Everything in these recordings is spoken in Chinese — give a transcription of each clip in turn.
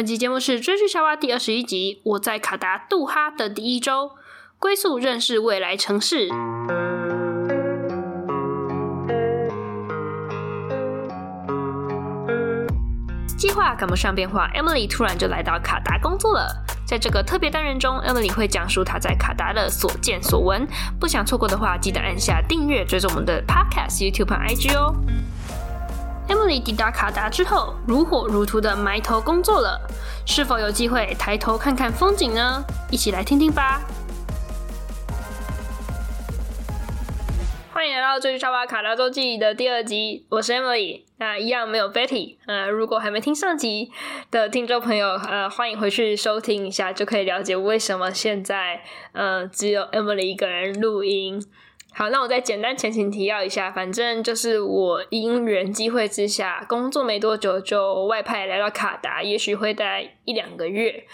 本期节目是追剧沙娃第二十一集。我在卡达杜哈的第一周，归宿认识未来城市。计划赶不上变化，Emily 突然就来到卡达工作了。在这个特别单元中，Emily 会讲述她在卡达的所见所闻。不想错过的话，记得按下订阅，追踪我们的 Podcast、YouTube 和 IG 哦。Emily 抵达卡达之后，如火如荼的埋头工作了。是否有机会抬头看看风景呢？一起来听听吧。欢迎来到《追剧夏娃卡达周记》的第二集，我是 Emily。那一样没有 Betty。呃，如果还没听上集的听众朋友，呃，欢迎回去收听一下，就可以了解为什么现在呃只有 Emily 一个人录音。好，那我再简单前情提要一下，反正就是我因缘际会之下，工作没多久就外派来到卡达，也许会待一两个月。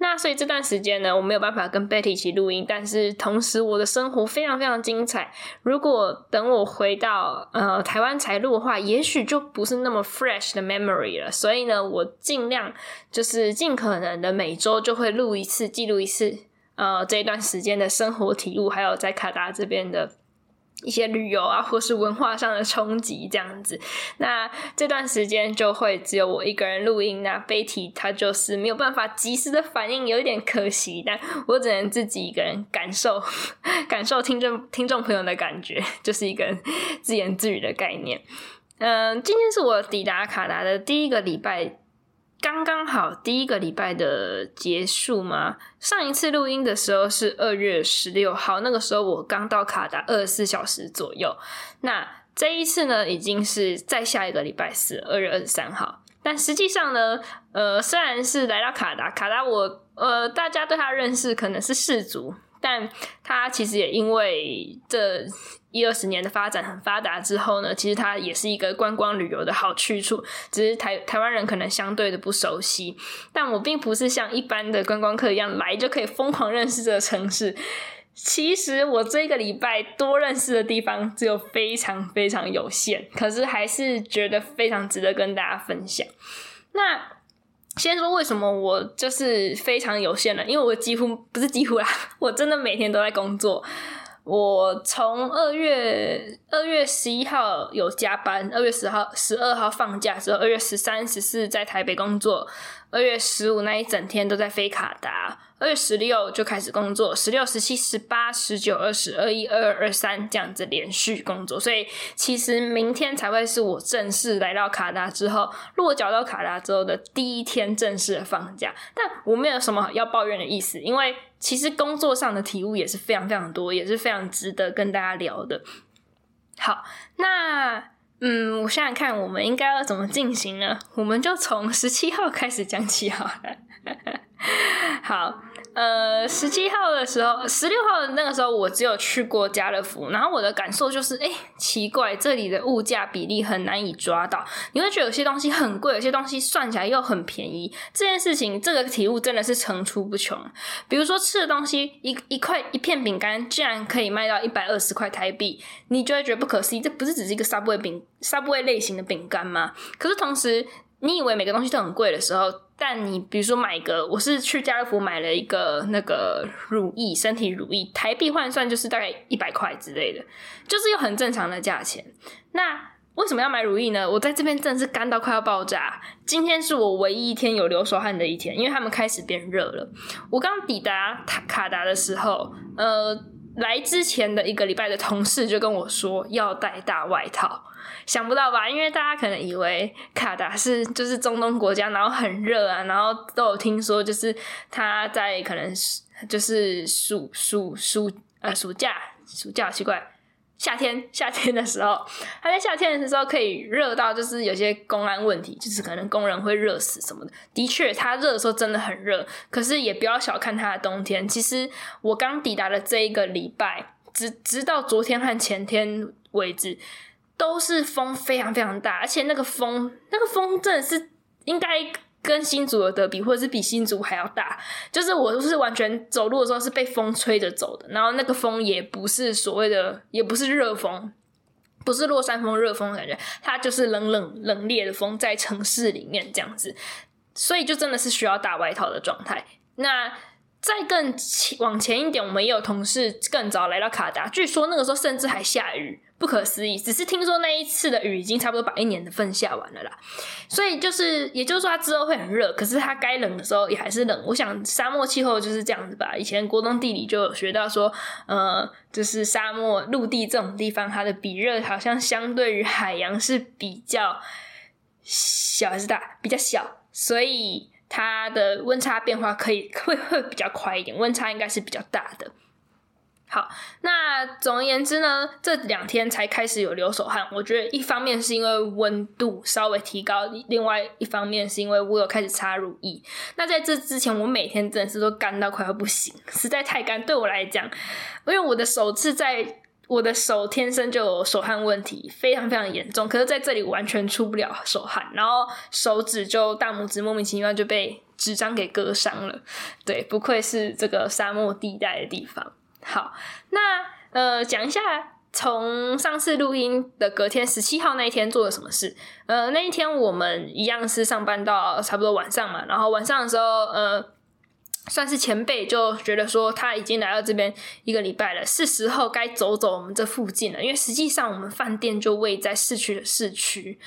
那所以这段时间呢，我没有办法跟 Betty 一起录音，但是同时我的生活非常非常精彩。如果等我回到呃台湾才录的话，也许就不是那么 fresh 的 memory 了。所以呢，我尽量就是尽可能的每周就会录一次，记录一次。呃，这一段时间的生活体悟，还有在卡达这边的一些旅游啊，或是文化上的冲击，这样子。那这段时间就会只有我一个人录音，那 Betty 她就是没有办法及时的反应，有一点可惜。但我只能自己一个人感受，感受听众听众朋友的感觉，就是一个自言自语的概念。嗯、今天是我抵达卡达的第一个礼拜。刚刚好第一个礼拜的结束嘛。上一次录音的时候是二月十六号，那个时候我刚到卡达二十四小时左右。那这一次呢，已经是在下一个礼拜四，二月二十三号。但实际上呢，呃，虽然是来到卡达，卡达我呃大家对他认识可能是世族，但它其实也因为这。一二十年的发展很发达之后呢，其实它也是一个观光旅游的好去处。只是台台湾人可能相对的不熟悉，但我并不是像一般的观光客一样来就可以疯狂认识这个城市。其实我这一个礼拜多认识的地方只有非常非常有限，可是还是觉得非常值得跟大家分享。那先说为什么我就是非常有限呢？因为我几乎不是几乎啦，我真的每天都在工作。我从二月二月十一号有加班，二月十号十二号放假之后，二月十三、十四在台北工作，二月十五那一整天都在飞卡达。二月十六就开始工作，十六、十七、十八、十九、二十、二一、二二、二三这样子连续工作，所以其实明天才会是我正式来到卡达之后落脚到卡达之后的第一天正式的放假。但我没有什么要抱怨的意思，因为其实工作上的体悟也是非常非常多，也是非常值得跟大家聊的。好，那嗯，我想想看，我们应该要怎么进行呢？我们就从十七号开始讲起好了。好。呃，十七号的时候，十六号的那个时候，我只有去过家乐福，然后我的感受就是，哎，奇怪，这里的物价比例很难以抓到。你会觉得有些东西很贵，有些东西算起来又很便宜。这件事情，这个体悟真的是层出不穷。比如说吃的东西，一一块一片饼干竟然可以卖到一百二十块台币，你就会觉得不可思议。这不是只是一个 Subway 饼，Subway 类型的饼干吗？可是同时，你以为每个东西都很贵的时候，但你比如说买个，我是去家乐福买了一个那个乳液，身体乳液，台币换算就是大概一百块之类的，就是有很正常的价钱。那为什么要买乳液呢？我在这边真的是干到快要爆炸。今天是我唯一一天有流手汗的一天，因为他们开始变热了。我刚抵达卡达的时候，呃，来之前的一个礼拜的同事就跟我说要带大外套。想不到吧？因为大家可能以为卡达是就是中东国家，然后很热啊，然后都有听说，就是他在可能就是暑暑暑呃暑假暑假奇怪夏天夏天的时候，他在夏天的时候可以热到就是有些公安问题，就是可能工人会热死什么的。的确，他热的时候真的很热，可是也不要小看他的冬天。其实我刚抵达的这一个礼拜，直直到昨天和前天为止。都是风非常非常大，而且那个风，那个风真的是应该跟新竹的德比，或者是比新竹还要大。就是我都是完全走路的时候是被风吹着走的，然后那个风也不是所谓的，也不是热风，不是落山风、热风的感觉，它就是冷冷冷冽的风在城市里面这样子。所以就真的是需要大外套的状态。那再更往前一点，我们也有同事更早来到卡达，据说那个时候甚至还下雨，不可思议。只是听说那一次的雨已经差不多把一年的份下完了啦。所以就是，也就是说，它之后会很热，可是它该冷的时候也还是冷。我想沙漠气候就是这样子吧。以前国中地理就有学到说，呃，就是沙漠陆地这种地方，它的比热好像相对于海洋是比较小还是大？比较小，所以。它的温差变化可以 会会比较快一点，温差应该是比较大的。好，那总而言之呢，这两天才开始有流手汗。我觉得一方面是因为温度稍微提高，另外一方面是因为我有开始擦乳液。那在这之前，我每天真的是都干到快要不行，实在太干。对我来讲，因为我的手是在。我的手天生就有手汗问题，非常非常严重。可是在这里完全出不了手汗，然后手指就大拇指莫名其妙就被纸张给割伤了。对，不愧是这个沙漠地带的地方。好，那呃讲一下从上次录音的隔天十七号那一天做了什么事。呃，那一天我们一样是上班到差不多晚上嘛，然后晚上的时候呃。算是前辈就觉得说他已经来到这边一个礼拜了，是时候该走走我们这附近了。因为实际上我们饭店就位在市区的市区，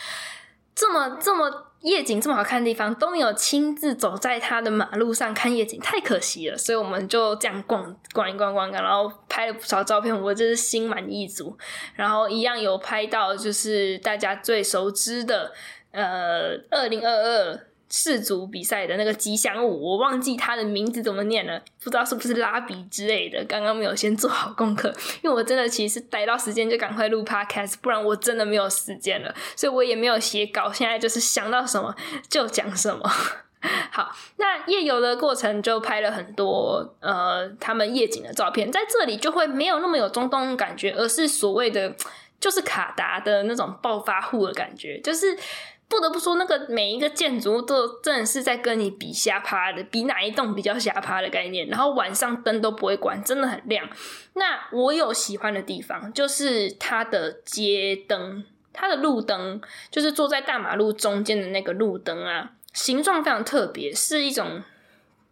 这么这么夜景这么好看的地方都没有亲自走在他的马路上看夜景，太可惜了。所以我们就这样逛逛一逛逛逛，然后拍了不少照片，我真是心满意足。然后一样有拍到就是大家最熟知的呃二零二二。世足比赛的那个吉祥物，我忘记它的名字怎么念了，不知道是不是拉比之类的。刚刚没有先做好功课，因为我真的其实逮到时间就赶快录 podcast，不然我真的没有时间了，所以我也没有写稿。现在就是想到什么就讲什么。好，那夜游的过程就拍了很多呃他们夜景的照片，在这里就会没有那么有中东感觉，而是所谓的就是卡达的那种暴发户的感觉，就是。不得不说，那个每一个建筑物都真的是在跟你比瞎趴的，比哪一栋比较瞎趴的概念。然后晚上灯都不会关，真的很亮。那我有喜欢的地方，就是它的街灯，它的路灯，就是坐在大马路中间的那个路灯啊，形状非常特别，是一种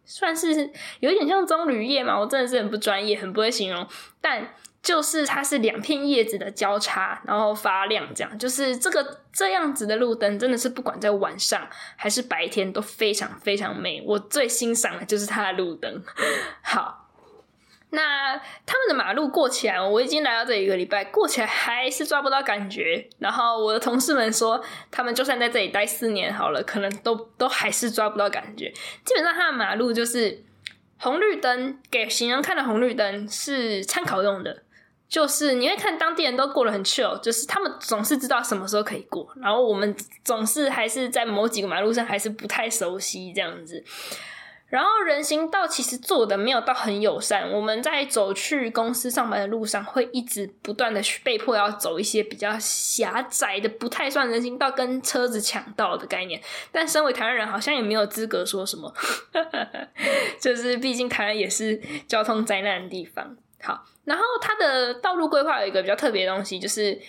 算是有点像棕榈叶嘛。我真的是很不专业，很不会形容，但。就是它是两片叶子的交叉，然后发亮，这样就是这个这样子的路灯，真的是不管在晚上还是白天都非常非常美。我最欣赏的就是它的路灯。好，那他们的马路过起来，我已经来到这一个礼拜，过起来还是抓不到感觉。然后我的同事们说，他们就算在这里待四年好了，可能都都还是抓不到感觉。基本上，它的马路就是红绿灯，给行人看的红绿灯是参考用的。就是你会看当地人都过得很 chill，就是他们总是知道什么时候可以过，然后我们总是还是在某几个马路上还是不太熟悉这样子。然后人行道其实做的没有到很友善，我们在走去公司上班的路上会一直不断的被迫要走一些比较狭窄的，不太算人行道，跟车子抢道的概念。但身为台湾人，好像也没有资格说什么，就是毕竟台湾也是交通灾难的地方。好。然后它的道路规划有一个比较特别的东西，就是，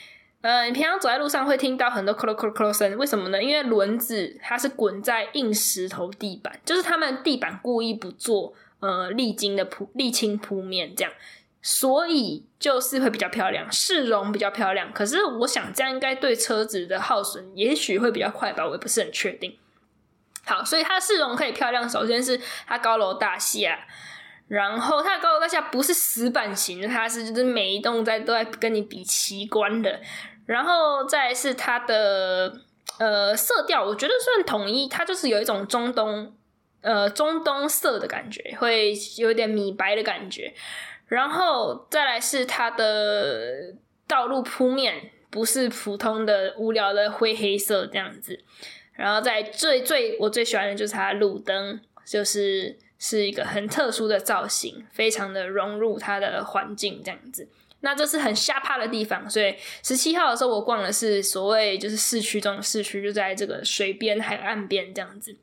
呃，你平常走在路上会听到很多“咯咯咯咯”声，为什么呢？因为轮子它是滚在硬石头地板，就是他们地板故意不做呃沥青的铺沥青铺面这样，所以就是会比较漂亮，市容比较漂亮。可是我想这样应该对车子的耗损也许会比较快吧，我也不是很确定。好，所以它市容可以漂亮，首先是它高楼大厦。然后它的高楼大厦不是死板型的，它是就是每一栋在都在跟你比奇观的。然后再是它的呃色调，我觉得算统一，它就是有一种中东呃中东色的感觉，会有点米白的感觉。然后再来是它的道路铺面，不是普通的无聊的灰黑色这样子。然后在最最我最喜欢的就是它的路灯，就是。是一个很特殊的造型，非常的融入它的环境这样子。那这是很下怕的地方，所以十七号的时候我逛的是所谓就是市区中的市区，就在这个水边还有岸边这样子。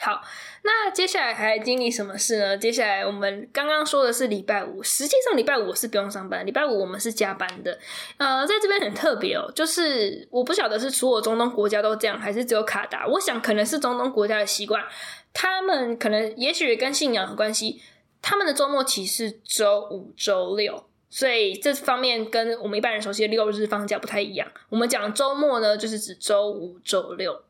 好，那接下来还经历什么事呢？接下来我们刚刚说的是礼拜五，实际上礼拜五我是不用上班，礼拜五我们是加班的。呃，在这边很特别哦，就是我不晓得是所有中东国家都这样，还是只有卡达。我想可能是中东国家的习惯，他们可能也许跟信仰有关系，他们的周末期是周五、周六，所以这方面跟我们一般人熟悉的六日放假不太一样。我们讲周末呢，就是指周五、周六。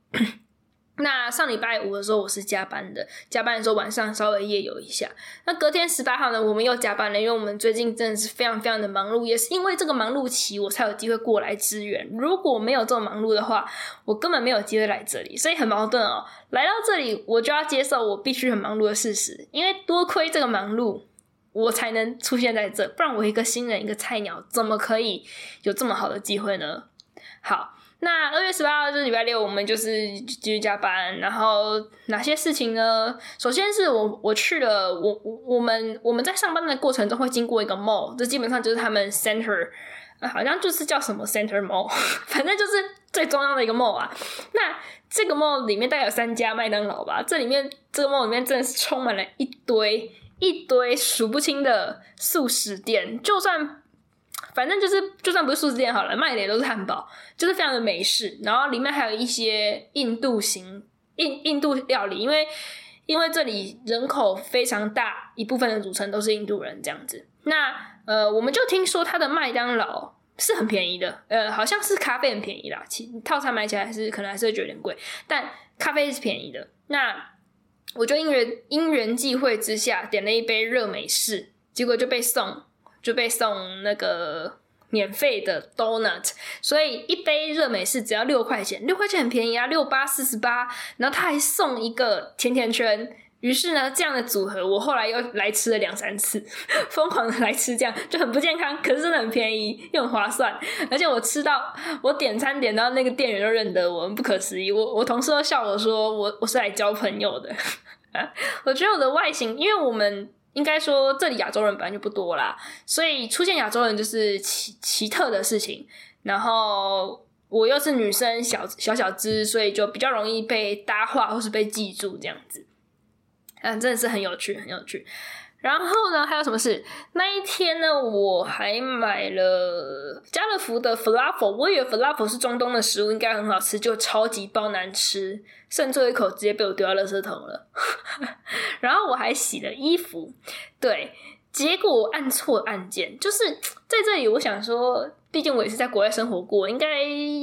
那上礼拜五的时候，我是加班的，加班的时候晚上稍微夜游一下。那隔天十八号呢，我们又加班了，因为我们最近真的是非常非常的忙碌，也是因为这个忙碌期，我才有机会过来支援。如果没有这么忙碌的话，我根本没有机会来这里，所以很矛盾哦。来到这里，我就要接受我必须很忙碌的事实，因为多亏这个忙碌，我才能出现在这，不然我一个新人，一个菜鸟，怎么可以有这么好的机会呢？好。那二月十八号就是礼拜六，我们就是继续加班。然后哪些事情呢？首先是我我去了，我我我们我们在上班的过程中会经过一个 mall，这基本上就是他们 center，好像就是叫什么 center mall，反正就是最重要的一个 mall 啊。那这个 mall 里面大概有三家麦当劳吧，这里面这个 mall 里面真的是充满了一堆一堆数不清的速食店，就算。反正就是，就算不是素食店好了，卖的也都是汉堡，就是非常的美式。然后里面还有一些印度型印印度料理，因为因为这里人口非常大，一部分的组成都是印度人这样子。那呃，我们就听说它的麦当劳是很便宜的，呃，好像是咖啡很便宜啦，其套餐买起来还是可能还是会觉得有点贵，但咖啡是便宜的。那我就因缘因缘际会之下点了一杯热美式，结果就被送。就被送那个免费的 donut，所以一杯热美式只要六块钱，六块钱很便宜啊，六八四十八，然后他还送一个甜甜圈。于是呢，这样的组合我后来又来吃了两三次，疯狂的来吃这样，就很不健康，可是真的很便宜又很划算，而且我吃到我点餐点到那个店员都认得我，不可思议。我我同事都笑我说我我是来交朋友的。我觉得我的外形，因为我们。应该说，这里亚洲人本来就不多啦，所以出现亚洲人就是奇奇特的事情。然后我又是女生，小小小只，所以就比较容易被搭话或是被记住这样子。嗯，真的是很有趣，很有趣。然后呢，还有什么事？那一天呢，我还买了家乐福的 f l a f e l。我以为 f l a f e l 是中东的食物，应该很好吃，就超级爆难吃，剩最后一口直接被我丢到垃圾桶了。然后我还洗了衣服，对。结果按错按键，就是在这里。我想说，毕竟我也是在国外生活过，应该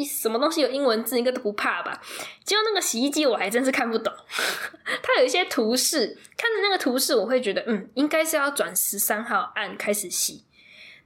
什么东西有英文字应该都不怕吧。结果那个洗衣机我还真是看不懂，它有一些图示，看着那个图示我会觉得，嗯，应该是要转十三号按开始洗。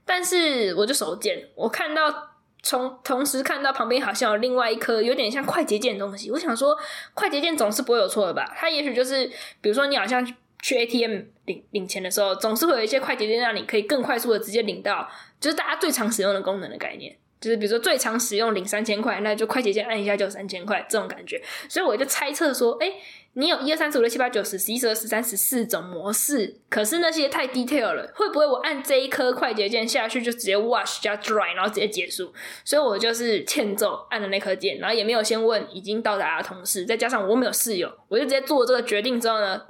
但是我就手贱，我看到从同时看到旁边好像有另外一颗有点像快捷键的东西，我想说快捷键总是不会有错的吧？它也许就是，比如说你好像。去 ATM 领领钱的时候，总是会有一些快捷键让你可以更快速的直接领到，就是大家最常使用的功能的概念，就是比如说最常使用领三千块，那就快捷键按一下就三千块这种感觉。所以我就猜测说，哎、你有一二三四五六七八九十十一十二十三十四种模式，可是那些太 detail 了，会不会我按这一颗快捷键下去就直接 wash 加 dry，然后直接结束？所以我就是欠揍按了那颗键，然后也没有先问已经到达的同事，再加上我没有室友，我就直接做这个决定之后呢。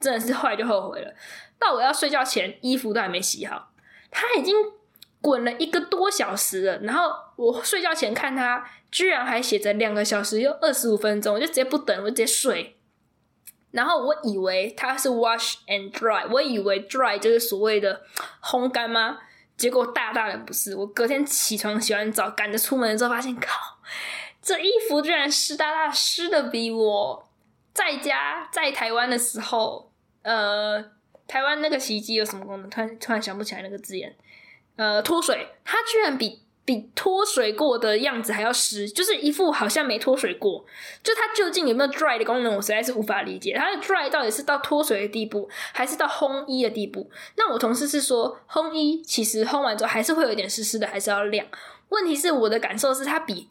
真的是后来就后悔了，到我要睡觉前，衣服都还没洗好，它已经滚了一个多小时了。然后我睡觉前看它，居然还写着两个小时又二十五分钟，我就直接不等，我就直接睡。然后我以为它是 wash and dry，我以为 dry 就是所谓的烘干吗？结果大大的不是。我隔天起床洗完澡，赶着出门的时候，发现靠，这衣服居然湿哒哒，湿的比我在家在台湾的时候。呃，台湾那个洗衣机有什么功能？突然突然想不起来那个字眼。呃，脱水，它居然比比脱水过的样子还要湿，就是一副好像没脱水过。就它究竟有没有 dry 的功能，我实在是无法理解。它的 dry 到底是到脱水的地步，还是到烘衣的地步？那我同事是说，烘衣其实烘完之后还是会有一点湿湿的，还是要晾。问题是我的感受是它比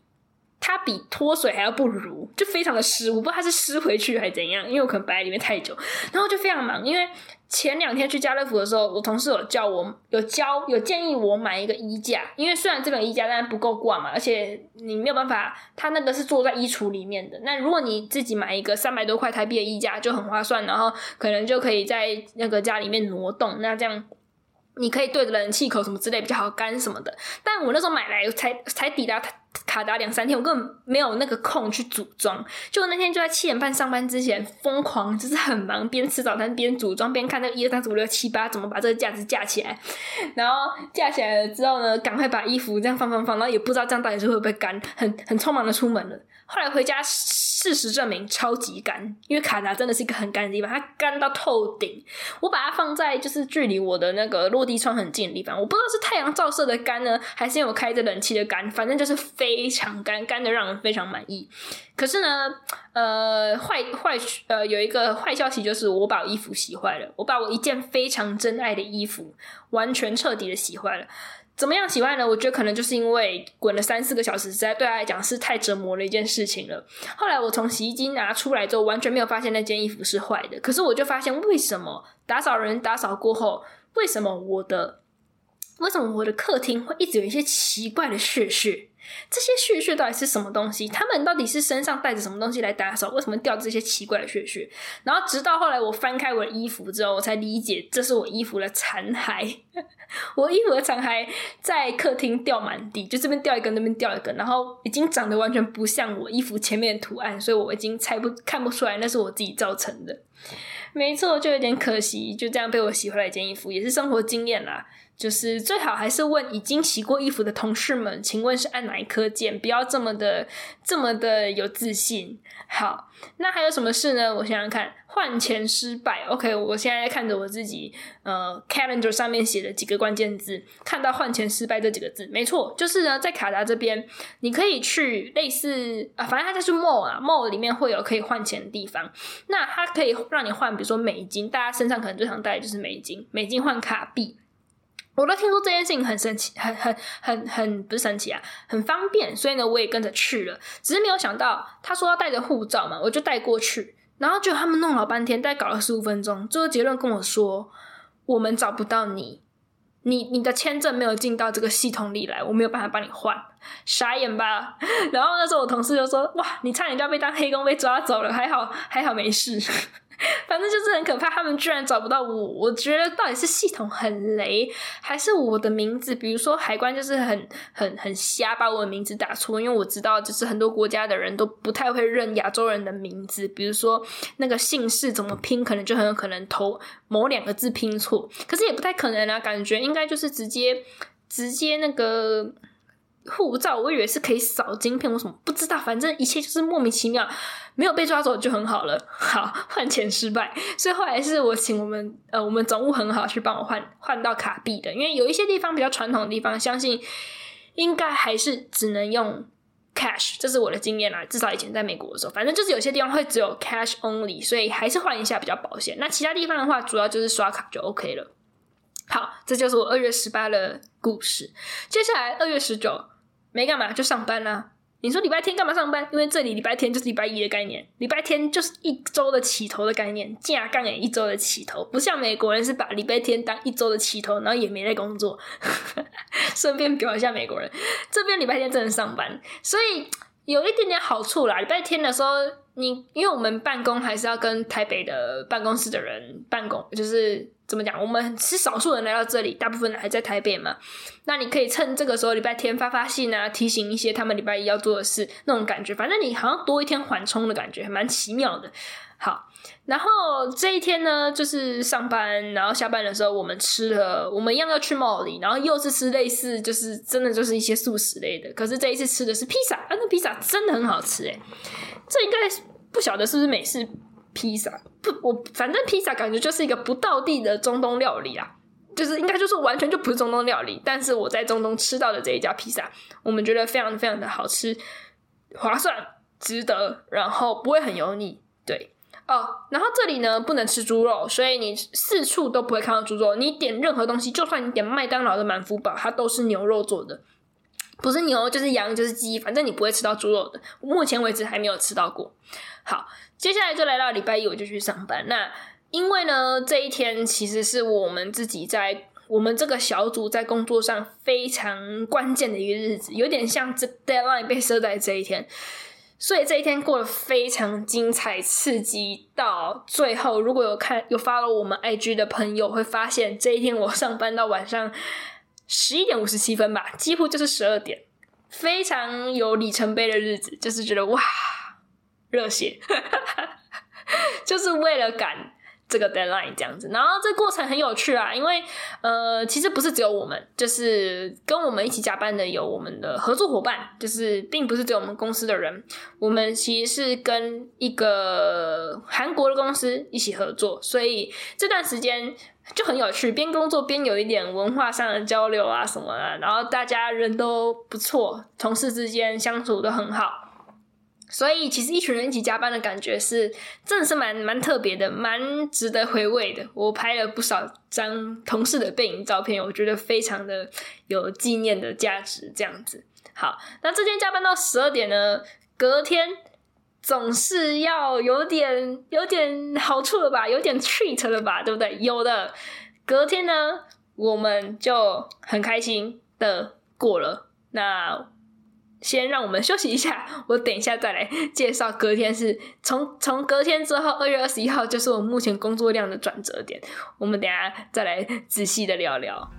它比脱水还要不如，就非常的湿。我不知道它是湿回去还是怎样，因为我可能摆在里面太久，然后就非常忙。因为前两天去家乐福的时候，我同事有叫我有教有建议我买一个衣架，因为虽然这种衣架但是不够挂嘛，而且你没有办法，它那个是坐在衣橱里面的。那如果你自己买一个三百多块台币的衣架就很划算，然后可能就可以在那个家里面挪动，那这样。你可以对着冷气口什么之类比较好干什么的，但我那时候买来才才抵达卡达两三天，我根本没有那个空去组装。就那天就在七点半上班之前，疯狂就是很忙，边吃早餐边组装，边看那个一二三四五六七八怎么把这个架子架起来。然后架起来了之后呢，赶快把衣服这样放放放，然后也不知道这样到底是会不会干，很很匆忙的出门了。后来回家，事实证明超级干，因为卡达真的是一个很干的地方，它干到透顶。我把它放在就是距离我的那个落地窗很近的地方，我不知道是太阳照射的干呢，还是因为我开着冷气的干，反正就是非常干，干的让人非常满意。可是呢，呃，坏坏呃有一个坏消息就是我把衣服洗坏了，我把我一件非常珍爱的衣服完全彻底的洗坏了。怎么样洗坏呢？我觉得可能就是因为滚了三四个小时，实在对他来讲是太折磨的一件事情了。后来我从洗衣机拿出来之后，完全没有发现那件衣服是坏的。可是我就发现，为什么打扫人打扫过后，为什么我的为什么我的客厅会一直有一些奇怪的屑屑？这些屑屑到底是什么东西？他们到底是身上带着什么东西来打扫？为什么掉这些奇怪的屑屑？然后直到后来我翻开我的衣服之后，我才理解这是我衣服的残骸。我衣服的残骸在客厅掉满地，就这边掉一根，那边掉一根，然后已经长得完全不像我衣服前面的图案，所以我已经猜不看不出来那是我自己造成的。没错，就有点可惜，就这样被我洗回来一件衣服，也是生活经验啦。就是最好还是问已经洗过衣服的同事们，请问是按哪一颗键？不要这么的这么的有自信。好，那还有什么事呢？我想想看，换钱失败。OK，我现在看着我自己呃 calendar 上面写的几个关键字，看到换钱失败这几个字，没错，就是呢在卡达这边，你可以去类似啊，反正它就是 mall 啊，mall 里面会有可以换钱的地方。那它可以让你换，比如说美金，大家身上可能最常带的就是美金，美金换卡币。我都听说这件事情很神奇，很很很很不是神奇啊，很方便，所以呢，我也跟着去了。只是没有想到，他说要带着护照嘛，我就带过去，然后就他们弄了半天，大概搞了十五分钟，最后结论跟我说，我们找不到你，你你的签证没有进到这个系统里来，我没有办法帮你换，傻眼吧？然后那时候我同事就说，哇，你差点就要被当黑工被抓走了，还好还好没事。反正就是很可怕，他们居然找不到我。我觉得到底是系统很雷，还是我的名字？比如说海关就是很很很瞎，把我的名字打错。因为我知道，就是很多国家的人都不太会认亚洲人的名字，比如说那个姓氏怎么拼，可能就很有可能头某两个字拼错。可是也不太可能啊，感觉应该就是直接直接那个。护照，我以为是可以扫晶片，我什么不知道，反正一切就是莫名其妙，没有被抓走就很好了。好，换钱失败，所以后来是我请我们呃我们总务很好去帮我换换到卡币的，因为有一些地方比较传统的地方，相信应该还是只能用 cash，这是我的经验啦。至少以前在美国的时候，反正就是有些地方会只有 cash only，所以还是换一下比较保险。那其他地方的话，主要就是刷卡就 OK 了。好，这就是我二月十八的故事。接下来二月十九。没干嘛，就上班啦、你说礼拜天干嘛上班？因为这里礼拜天就是礼拜一的概念，礼拜天就是一周的起头的概念，架杠也一周的起头，不像美国人是把礼拜天当一周的起头，然后也没在工作。顺便表一下美国人，这边礼拜天真的上班，所以有一点点好处啦。礼拜天的时候。你因为我们办公还是要跟台北的办公室的人办公，就是怎么讲，我们是少数人来到这里，大部分还在台北嘛。那你可以趁这个时候礼拜天发发信啊，提醒一些他们礼拜一要做的事，那种感觉，反正你好像多一天缓冲的感觉，还蛮奇妙的。好，然后这一天呢，就是上班，然后下班的时候我们吃了，我们一样要去 mall 里，然后又是吃类似，就是真的就是一些素食类的，可是这一次吃的是披萨，啊，那披萨真的很好吃诶。这应该不晓得是不是美式披萨，不，我反正披萨感觉就是一个不道地的中东料理啊，就是应该就是完全就不是中东料理。但是我在中东吃到的这一家披萨，我们觉得非常非常的好吃，划算，值得，然后不会很油腻。对哦，然后这里呢不能吃猪肉，所以你四处都不会看到猪肉。你点任何东西，就算你点麦当劳的满福堡，它都是牛肉做的。不是牛就是羊就是鸡，反正你不会吃到猪肉的。目前为止还没有吃到过。好，接下来就来到礼拜一，我就去上班。那因为呢，这一天其实是我们自己在我们这个小组在工作上非常关键的一个日子，有点像这 deadline 被设在这一天，所以这一天过得非常精彩刺激。到最后，如果有看有 follow 我们 IG 的朋友，会发现这一天我上班到晚上。十一点五十七分吧，几乎就是十二点，非常有里程碑的日子，就是觉得哇，热血，就是为了赶。这个 deadline 这样子，然后这过程很有趣啊，因为呃，其实不是只有我们，就是跟我们一起加班的有我们的合作伙伴，就是并不是只有我们公司的人，我们其实是跟一个韩国的公司一起合作，所以这段时间就很有趣，边工作边有一点文化上的交流啊什么的，然后大家人都不错，同事之间相处都很好。所以其实一群人一起加班的感觉是真的是蛮蛮特别的，蛮值得回味的。我拍了不少张同事的背影照片，我觉得非常的有纪念的价值。这样子，好，那这天加班到十二点呢，隔天总是要有点有点好处了吧，有点 treat 了吧，对不对？有的，隔天呢，我们就很开心的过了。那。先让我们休息一下，我等一下再来介绍。隔天是从从隔天之后，二月二十一号就是我目前工作量的转折点。我们等下再来仔细的聊聊。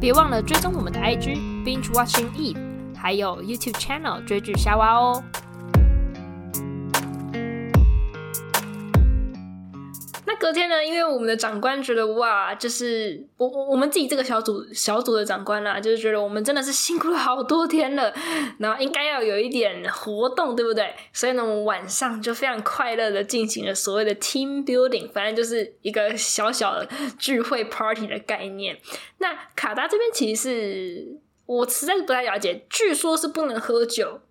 别忘了追踪我们的 IG Binge Watching Eve，还有 YouTube Channel 追剧瞎娃哦。隔天呢，因为我们的长官觉得哇，就是我我们自己这个小组小组的长官啦、就是觉得我们真的是辛苦了好多天了，然后应该要有一点活动，对不对？所以呢，我们晚上就非常快乐的进行了所谓的 team building，反正就是一个小小的聚会 party 的概念。那卡达这边其实是我实在是不太了解，据说是不能喝酒，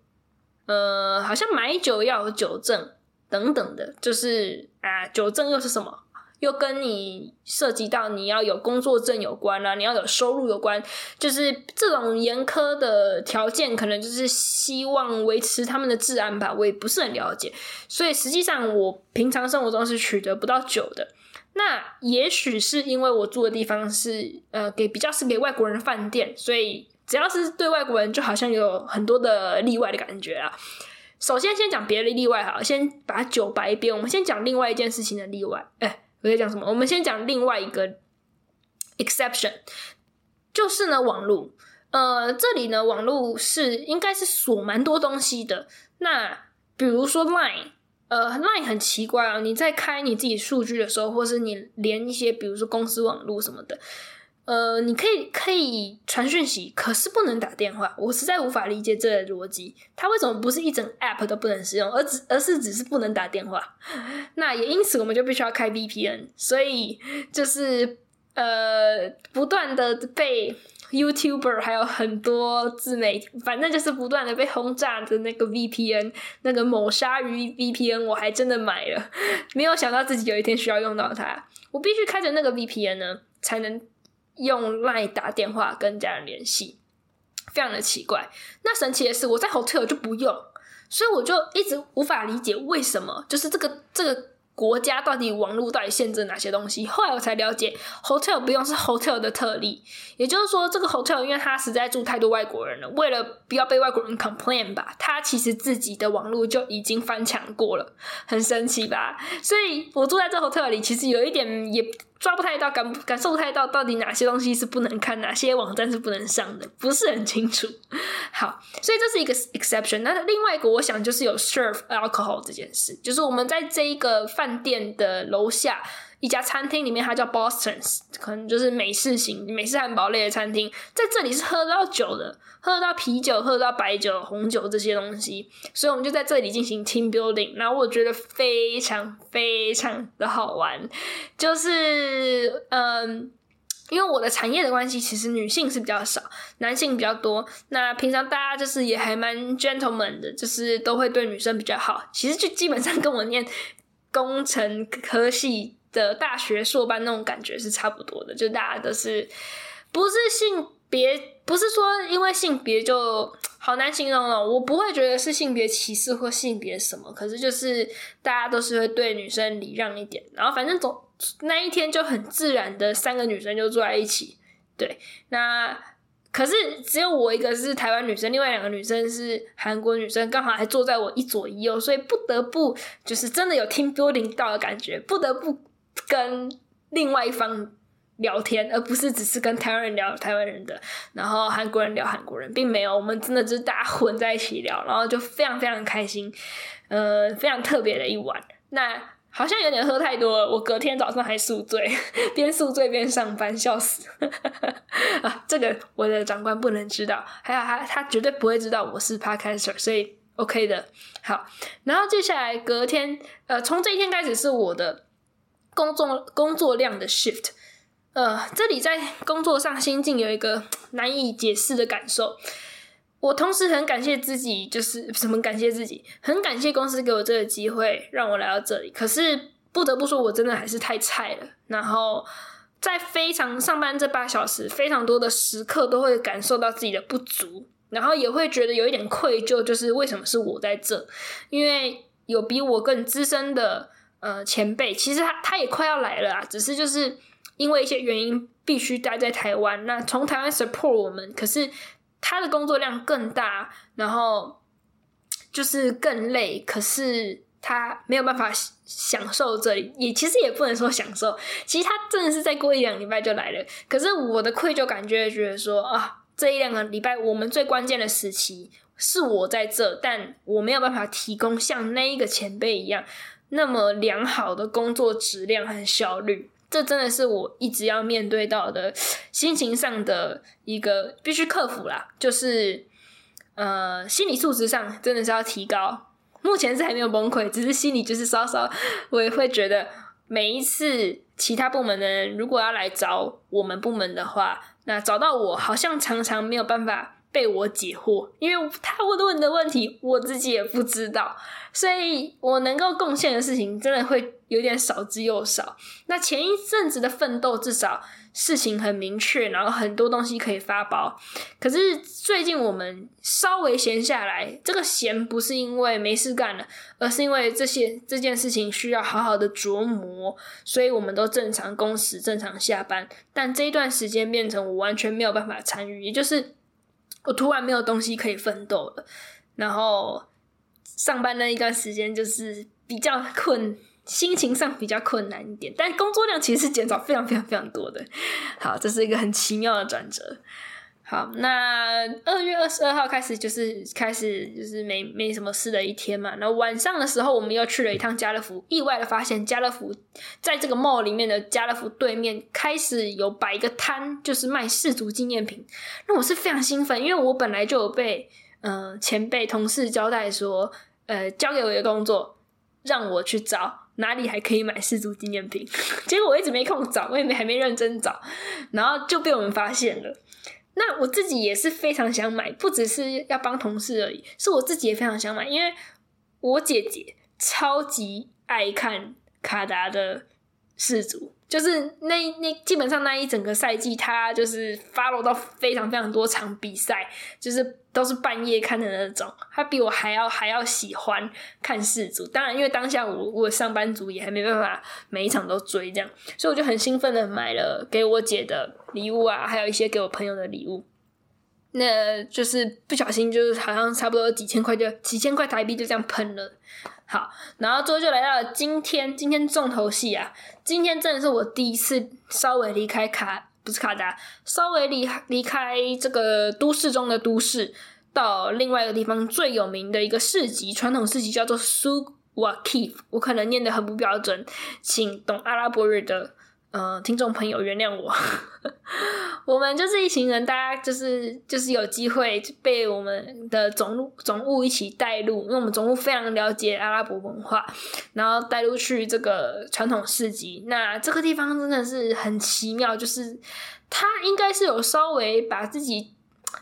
呃，好像买酒要有酒证。等等的，就是啊，酒证又是什么？又跟你涉及到你要有工作证有关啊，你要有收入有关，就是这种严苛的条件，可能就是希望维持他们的治安吧。我也不是很了解，所以实际上我平常生活中是取得不到酒的。那也许是因为我住的地方是呃给比较是给外国人饭店，所以只要是对外国人，就好像有很多的例外的感觉啊。首先，先讲别的例外哈，先把酒摆一边。我们先讲另外一件事情的例外。哎、欸，我在讲什么？我们先讲另外一个 exception，就是呢，网络。呃，这里呢，网络是应该是锁蛮多东西的。那比如说 Line，呃，Line 很奇怪啊，你在开你自己数据的时候，或是你连一些比如说公司网络什么的。呃，你可以可以传讯息，可是不能打电话。我实在无法理解这个逻辑，它为什么不是一整 app 都不能使用，而只而是只是不能打电话？那也因此，我们就必须要开 VPN。所以就是呃，不断的被 YouTuber 还有很多自媒体，反正就是不断的被轰炸的那个 VPN，那个某鲨鱼 VPN，我还真的买了，没有想到自己有一天需要用到它。我必须开着那个 VPN 呢，才能。用 LINE 打电话跟家人联系，非常的奇怪。那神奇的是，我在 hotel 就不用，所以我就一直无法理解为什么，就是这个这个。国家到底网络到底限制哪些东西？后来我才了解，hotel 不用是 hotel 的特例，也就是说，这个 hotel 因为它实在住太多外国人了，为了不要被外国人 complain 吧，它其实自己的网络就已经翻墙过了，很神奇吧？所以我住在这 hotel 里，其实有一点也抓不太到，感感受不太到到底哪些东西是不能看，哪些网站是不能上的，不是很清楚。好，所以这是一个 exception。那另外一个，我想就是有 serve alcohol 这件事，就是我们在这一个饭。店的楼下一家餐厅里面，它叫 Boston's，可能就是美式型、美式汉堡类的餐厅。在这里是喝到酒的，喝到啤酒、喝到白酒、红酒这些东西。所以我们就在这里进行 team building。然后我觉得非常非常的好玩，就是嗯，因为我的产业的关系，其实女性是比较少，男性比较多。那平常大家就是也还蛮 gentleman 的，就是都会对女生比较好。其实就基本上跟我念。工程科系的大学硕班那种感觉是差不多的，就大家都是不是性别不是说因为性别就好难形容了，我不会觉得是性别歧视或性别什么，可是就是大家都是会对女生礼让一点，然后反正总那一天就很自然的三个女生就坐在一起，对，那可是只有我一个是台湾女生，另外两个女生是韩国女生，刚好还坐在我一左一右，所以不得不就是真的有听 building 到的感觉，不得不跟另外一方。聊天，而不是只是跟台湾人聊台湾人的，然后韩国人聊韩国人，并没有，我们真的就是大家混在一起聊，然后就非常非常开心，呃，非常特别的一晚。那好像有点喝太多了，我隔天早上还宿醉，边宿醉边上班，笑死啊！这个我的长官不能知道，还有他他绝对不会知道我是 Podcaster，所以 OK 的。好，然后接下来隔天，呃，从这一天开始是我的工作工作量的 shift。呃，这里在工作上心境有一个 难以解释的感受。我同时很感谢自己，就是什么感谢自己，很感谢公司给我这个机会让我来到这里。可是不得不说，我真的还是太菜了。然后在非常上班这八小时，非常多的时刻都会感受到自己的不足，然后也会觉得有一点愧疚，就是为什么是我在这？因为有比我更资深的呃前辈，其实他他也快要来了啊，只是就是。因为一些原因，必须待在台湾。那从台湾 support 我们，可是他的工作量更大，然后就是更累。可是他没有办法享受这里，也其实也不能说享受。其实他真的是再过一两礼拜就来了。可是我的愧疚感觉觉得说啊，这一两个礼拜我们最关键的时期是我在这，但我没有办法提供像那一个前辈一样那么良好的工作质量和效率。这真的是我一直要面对到的心情上的一个必须克服啦，就是呃心理素质上真的是要提高。目前是还没有崩溃，只是心里就是稍稍，我也会觉得每一次其他部门的人如果要来找我们部门的话，那找到我好像常常没有办法。被我解惑，因为他问问的问题，我自己也不知道，所以我能够贡献的事情真的会有点少之又少。那前一阵子的奋斗，至少事情很明确，然后很多东西可以发包。可是最近我们稍微闲下来，这个闲不是因为没事干了，而是因为这些这件事情需要好好的琢磨，所以我们都正常工时、正常下班。但这一段时间变成我完全没有办法参与，也就是。我突然没有东西可以奋斗了，然后上班那一段时间就是比较困，心情上比较困难一点，但工作量其实是减少非常非常非常多的。好，这是一个很奇妙的转折。好，那二月二十二号开始就是开始就是没没什么事的一天嘛。然后晚上的时候，我们又去了一趟家乐福，意外的发现家乐福在这个 mall 里面的家乐福对面开始有摆一个摊，就是卖世足纪念品。那我是非常兴奋，因为我本来就有被呃前辈同事交代说，呃交给我一个工作，让我去找哪里还可以买世足纪念品。结果我一直没空找，我也没还没认真找，然后就被我们发现了。那我自己也是非常想买，不只是要帮同事而已，是我自己也非常想买，因为我姐姐超级爱看卡达的世足。就是那那基本上那一整个赛季，她就是 follow 到非常非常多场比赛，就是都是半夜看的那种。他比我还要还要喜欢看四组。当然，因为当下我我上班族也还没办法每一场都追这样，所以我就很兴奋的买了给我姐的礼物啊，还有一些给我朋友的礼物。那就是不小心就是好像差不多几千块就几千块台币就这样喷了。好，然后最后就来到了今天，今天重头戏啊！今天真的是我第一次稍微离开卡，不是卡达，稍微离离开这个都市中的都市，到另外一个地方最有名的一个市集，传统市集叫做 Souq Wakif 我可能念的很不标准，请懂阿拉伯语的。呃，听众朋友原谅我，我们就是一行人，大家就是就是有机会被我们的总总务一起带路，因为我们总务非常了解阿拉伯文化，然后带路去这个传统市集。那这个地方真的是很奇妙，就是他应该是有稍微把自己，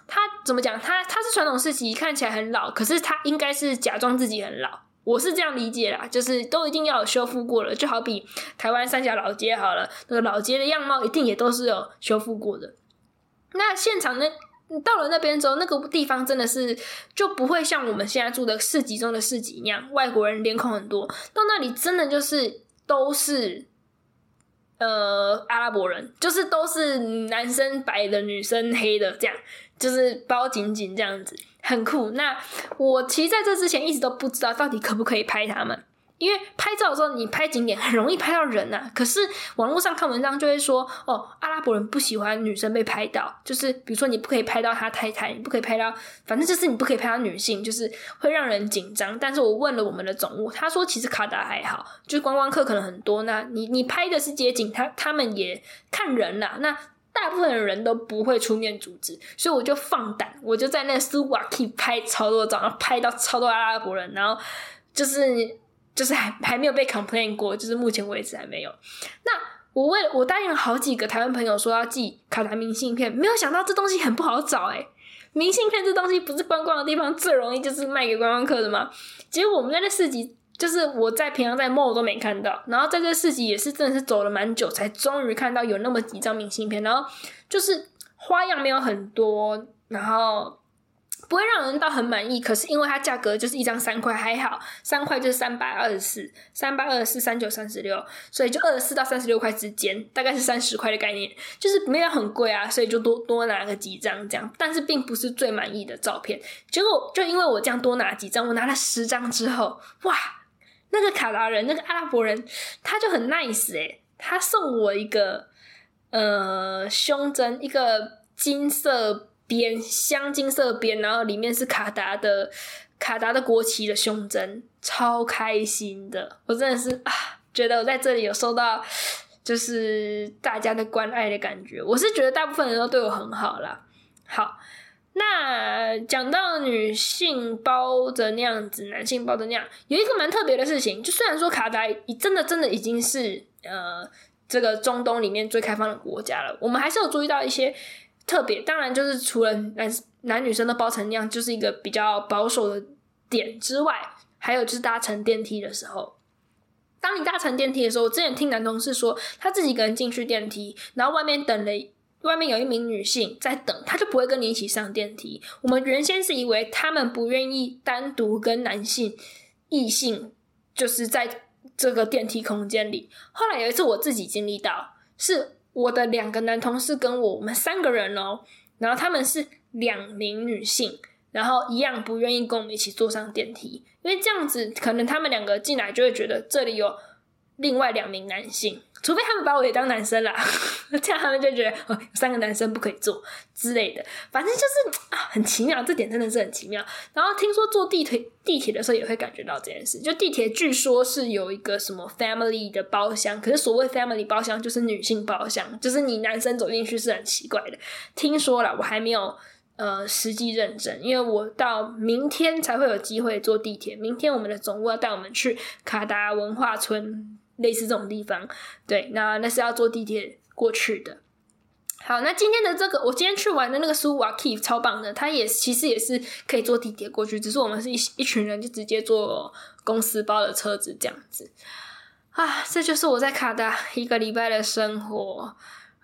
他怎么讲？他他是传统市集，看起来很老，可是他应该是假装自己很老。我是这样理解啦，就是都一定要有修复过了，就好比台湾三峡老街好了，那个老街的样貌一定也都是有修复过的。那现场那到了那边之后，那个地方真的是就不会像我们现在住的市集中的市集一样，外国人脸孔很多。到那里真的就是都是呃阿拉伯人，就是都是男生白的，女生黑的，这样就是包紧紧这样子，很酷。那我其实在这之前一直都不知道到底可不可以拍他们。因为拍照的时候，你拍景点很容易拍到人呐、啊。可是网络上看文章就会说，哦，阿拉伯人不喜欢女生被拍到，就是比如说你不可以拍到他太太，你不可以拍到，反正就是你不可以拍到女性，就是会让人紧张。但是我问了我们的总务，他说其实卡达还好，就是观光客可能很多，那你你拍的是街景，他他们也看人啦。那大部分的人都不会出面阻止，所以我就放胆，我就在那苏瓦提拍超多照，然后拍到超多阿拉伯人，然后就是。就是还 还没有被 complain 过，就是目前为止还没有。那我为我答应了好几个台湾朋友说要寄卡达明信片，没有想到这东西很不好找哎、明信片这东西不是观光的地方最容易就是卖给观光客的吗？结果我们在那市集，就是我在平常在 mall 都没看到，然后在这市集也是真的是走了蛮久，才终于看到有那么几张明信片，然后就是花样没有很多，然后。不会让人到很满意，可是因为它价格就是一张三块，还好三块就是三百二十四，三百二十四三九三十六，所以就二十四到三十六块之间，大概是三十块的概念，就是没有很贵啊，所以就多多拿个几张这样，但是并不是最满意的照片。结果就因为我这样多拿几张，我拿了十张之后，哇，那个卡达人，那个阿拉伯人，他就很 nice 诶，他送我一个呃胸针，一个金色。边镶金色边，然后里面是卡达的卡达的国旗的胸针，超开心的。我真的是啊，觉得我在这里有收到就是大家的关爱的感觉。我是觉得大部分人都对我很好啦。好，那讲到女性包的那样子，男性包的那样，有一个蛮特别的事情，就虽然说卡达真的真的已经是呃这个中东里面最开放的国家了，我们还是有注意到一些。特别当然就是除了男男女生都包成那样，就是一个比较保守的点之外，还有就是搭乘电梯的时候，当你搭乘电梯的时候，我之前听男同事说，他自己一个人进去电梯，然后外面等了，外面有一名女性在等，他就不会跟你一起上电梯。我们原先是以为他们不愿意单独跟男性异性就是在这个电梯空间里，后来有一次我自己经历到是。我的两个男同事跟我，我们三个人哦，然后他们是两名女性，然后一样不愿意跟我们一起坐上电梯，因为这样子可能他们两个进来就会觉得这里有另外两名男性。除非他们把我也当男生啦，这样他们就觉得哦，三个男生不可以坐之类的。反正就是啊，很奇妙，这点真的是很奇妙。然后听说坐地铁地铁的时候也会感觉到这件事。就地铁据说是有一个什么 family 的包厢，可是所谓 family 包厢就是女性包厢，就是你男生走进去是很奇怪的。听说了，我还没有呃实际认证，因为我到明天才会有机会坐地铁。明天我们的总务要带我们去卡达文化村。类似这种地方，对，那那是要坐地铁过去的。好，那今天的这个，我今天去玩的那个苏瓦基超棒的，它也其实也是可以坐地铁过去，只是我们是一一群人就直接坐公司包的车子这样子。啊，这就是我在卡达一个礼拜的生活。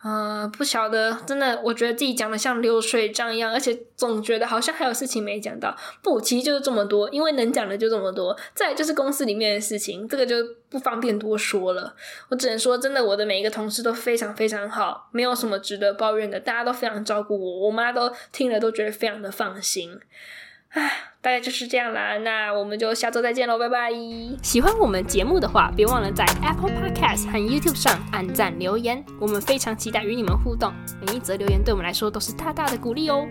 嗯、不晓得，真的，我觉得自己讲的像流水账一样，而且总觉得好像还有事情没讲到。不，其实就是这么多，因为能讲的就这么多。再就是公司里面的事情，这个就不方便多说了。我只能说，真的，我的每一个同事都非常非常好，没有什么值得抱怨的，大家都非常照顾我，我妈都听了都觉得非常的放心。唉，大概就是这样啦，那我们就下周再见喽，拜拜！喜欢我们节目的话，别忘了在 Apple Podcast 和 YouTube 上按赞留言，我们非常期待与你们互动，每一则留言对我们来说都是大大的鼓励哦。